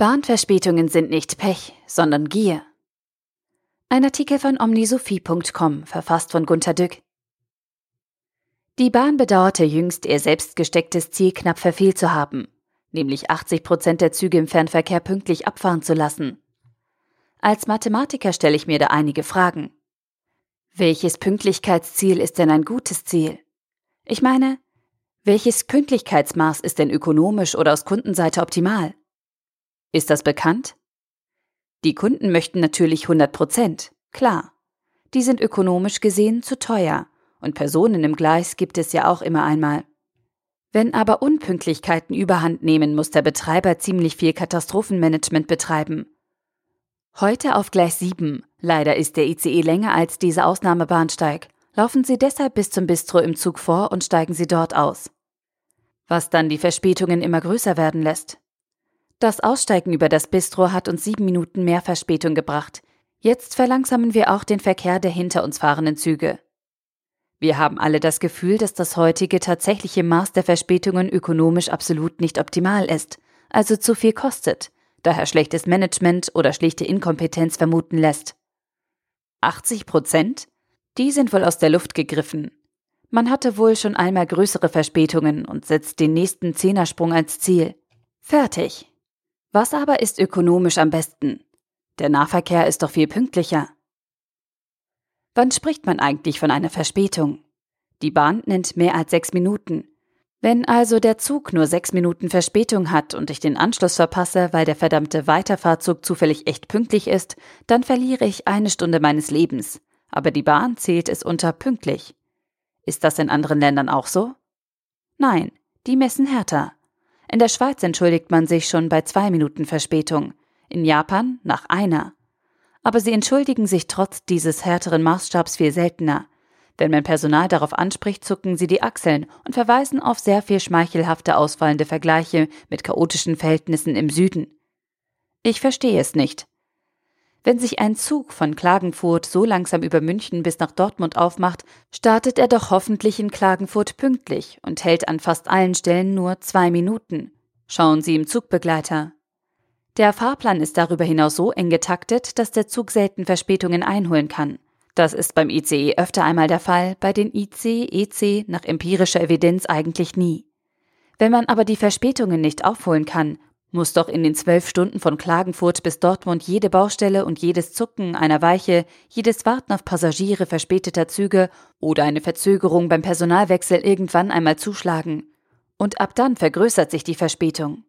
Bahnverspätungen sind nicht Pech, sondern Gier. Ein Artikel von omnisophie.com, verfasst von Gunter Dück. Die Bahn bedauerte jüngst, ihr selbst gestecktes Ziel knapp verfehlt zu haben, nämlich 80 Prozent der Züge im Fernverkehr pünktlich abfahren zu lassen. Als Mathematiker stelle ich mir da einige Fragen. Welches Pünktlichkeitsziel ist denn ein gutes Ziel? Ich meine, welches Pünktlichkeitsmaß ist denn ökonomisch oder aus Kundenseite optimal? Ist das bekannt? Die Kunden möchten natürlich 100 Prozent, klar. Die sind ökonomisch gesehen zu teuer und Personen im Gleis gibt es ja auch immer einmal. Wenn aber Unpünktlichkeiten überhand nehmen, muss der Betreiber ziemlich viel Katastrophenmanagement betreiben. Heute auf Gleis 7, leider ist der ICE länger als dieser Ausnahmebahnsteig, laufen Sie deshalb bis zum Bistro im Zug vor und steigen Sie dort aus. Was dann die Verspätungen immer größer werden lässt. Das Aussteigen über das Bistro hat uns sieben Minuten mehr Verspätung gebracht. Jetzt verlangsamen wir auch den Verkehr der hinter uns fahrenden Züge. Wir haben alle das Gefühl, dass das heutige tatsächliche Maß der Verspätungen ökonomisch absolut nicht optimal ist, also zu viel kostet, daher schlechtes Management oder schlichte Inkompetenz vermuten lässt. 80 Prozent? Die sind wohl aus der Luft gegriffen. Man hatte wohl schon einmal größere Verspätungen und setzt den nächsten Zehnersprung als Ziel. Fertig. Was aber ist ökonomisch am besten? Der Nahverkehr ist doch viel pünktlicher. Wann spricht man eigentlich von einer Verspätung? Die Bahn nennt mehr als sechs Minuten. Wenn also der Zug nur sechs Minuten Verspätung hat und ich den Anschluss verpasse, weil der verdammte Weiterfahrzug zufällig echt pünktlich ist, dann verliere ich eine Stunde meines Lebens. Aber die Bahn zählt es unter pünktlich. Ist das in anderen Ländern auch so? Nein, die messen härter. In der Schweiz entschuldigt man sich schon bei zwei Minuten Verspätung, in Japan nach einer. Aber sie entschuldigen sich trotz dieses härteren Maßstabs viel seltener. Wenn mein Personal darauf anspricht, zucken sie die Achseln und verweisen auf sehr viel schmeichelhafte ausfallende Vergleiche mit chaotischen Verhältnissen im Süden. Ich verstehe es nicht. Wenn sich ein Zug von Klagenfurt so langsam über München bis nach Dortmund aufmacht, startet er doch hoffentlich in Klagenfurt pünktlich und hält an fast allen Stellen nur zwei Minuten. Schauen Sie im Zugbegleiter. Der Fahrplan ist darüber hinaus so eng getaktet, dass der Zug selten Verspätungen einholen kann. Das ist beim ICE öfter einmal der Fall, bei den IC, EC nach empirischer Evidenz eigentlich nie. Wenn man aber die Verspätungen nicht aufholen kann muss doch in den zwölf Stunden von Klagenfurt bis Dortmund jede Baustelle und jedes Zucken einer Weiche, jedes Warten auf Passagiere verspäteter Züge oder eine Verzögerung beim Personalwechsel irgendwann einmal zuschlagen. Und ab dann vergrößert sich die Verspätung.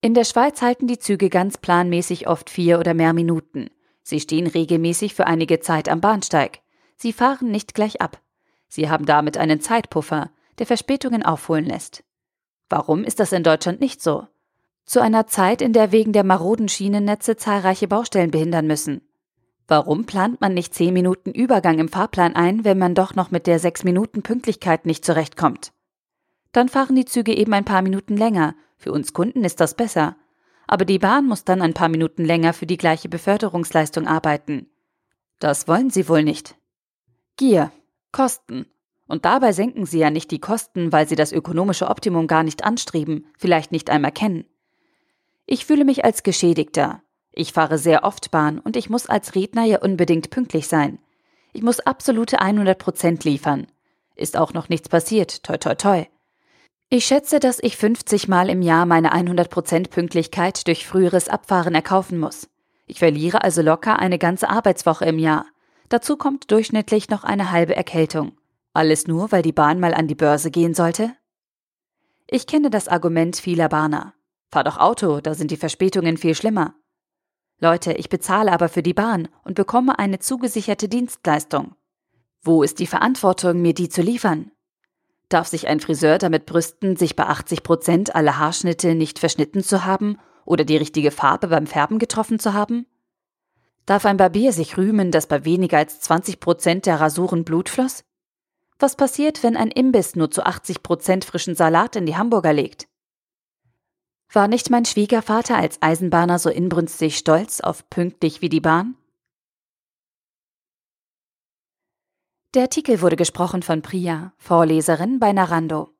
In der Schweiz halten die Züge ganz planmäßig oft vier oder mehr Minuten. Sie stehen regelmäßig für einige Zeit am Bahnsteig. Sie fahren nicht gleich ab. Sie haben damit einen Zeitpuffer, der Verspätungen aufholen lässt. Warum ist das in Deutschland nicht so? Zu einer Zeit, in der wegen der maroden Schienennetze zahlreiche Baustellen behindern müssen. Warum plant man nicht zehn Minuten Übergang im Fahrplan ein, wenn man doch noch mit der sechs Minuten Pünktlichkeit nicht zurechtkommt? Dann fahren die Züge eben ein paar Minuten länger. Für uns Kunden ist das besser. Aber die Bahn muss dann ein paar Minuten länger für die gleiche Beförderungsleistung arbeiten. Das wollen sie wohl nicht. Gier. Kosten. Und dabei senken sie ja nicht die Kosten, weil sie das ökonomische Optimum gar nicht anstreben, vielleicht nicht einmal kennen. Ich fühle mich als Geschädigter. Ich fahre sehr oft Bahn und ich muss als Redner ja unbedingt pünktlich sein. Ich muss absolute 100 Prozent liefern. Ist auch noch nichts passiert, toi toi toi. Ich schätze, dass ich 50 Mal im Jahr meine 100 Prozent Pünktlichkeit durch früheres Abfahren erkaufen muss. Ich verliere also locker eine ganze Arbeitswoche im Jahr. Dazu kommt durchschnittlich noch eine halbe Erkältung. Alles nur, weil die Bahn mal an die Börse gehen sollte? Ich kenne das Argument vieler Bahner. Fahr doch Auto, da sind die Verspätungen viel schlimmer. Leute, ich bezahle aber für die Bahn und bekomme eine zugesicherte Dienstleistung. Wo ist die Verantwortung, mir die zu liefern? Darf sich ein Friseur damit brüsten, sich bei 80 Prozent aller Haarschnitte nicht verschnitten zu haben oder die richtige Farbe beim Färben getroffen zu haben? Darf ein Barbier sich rühmen, dass bei weniger als 20 Prozent der Rasuren Blut floss? Was passiert, wenn ein Imbiss nur zu 80 Prozent frischen Salat in die Hamburger legt? War nicht mein Schwiegervater als Eisenbahner so inbrünstig stolz auf pünktlich wie die Bahn? Der Artikel wurde gesprochen von Priya, Vorleserin bei Narando.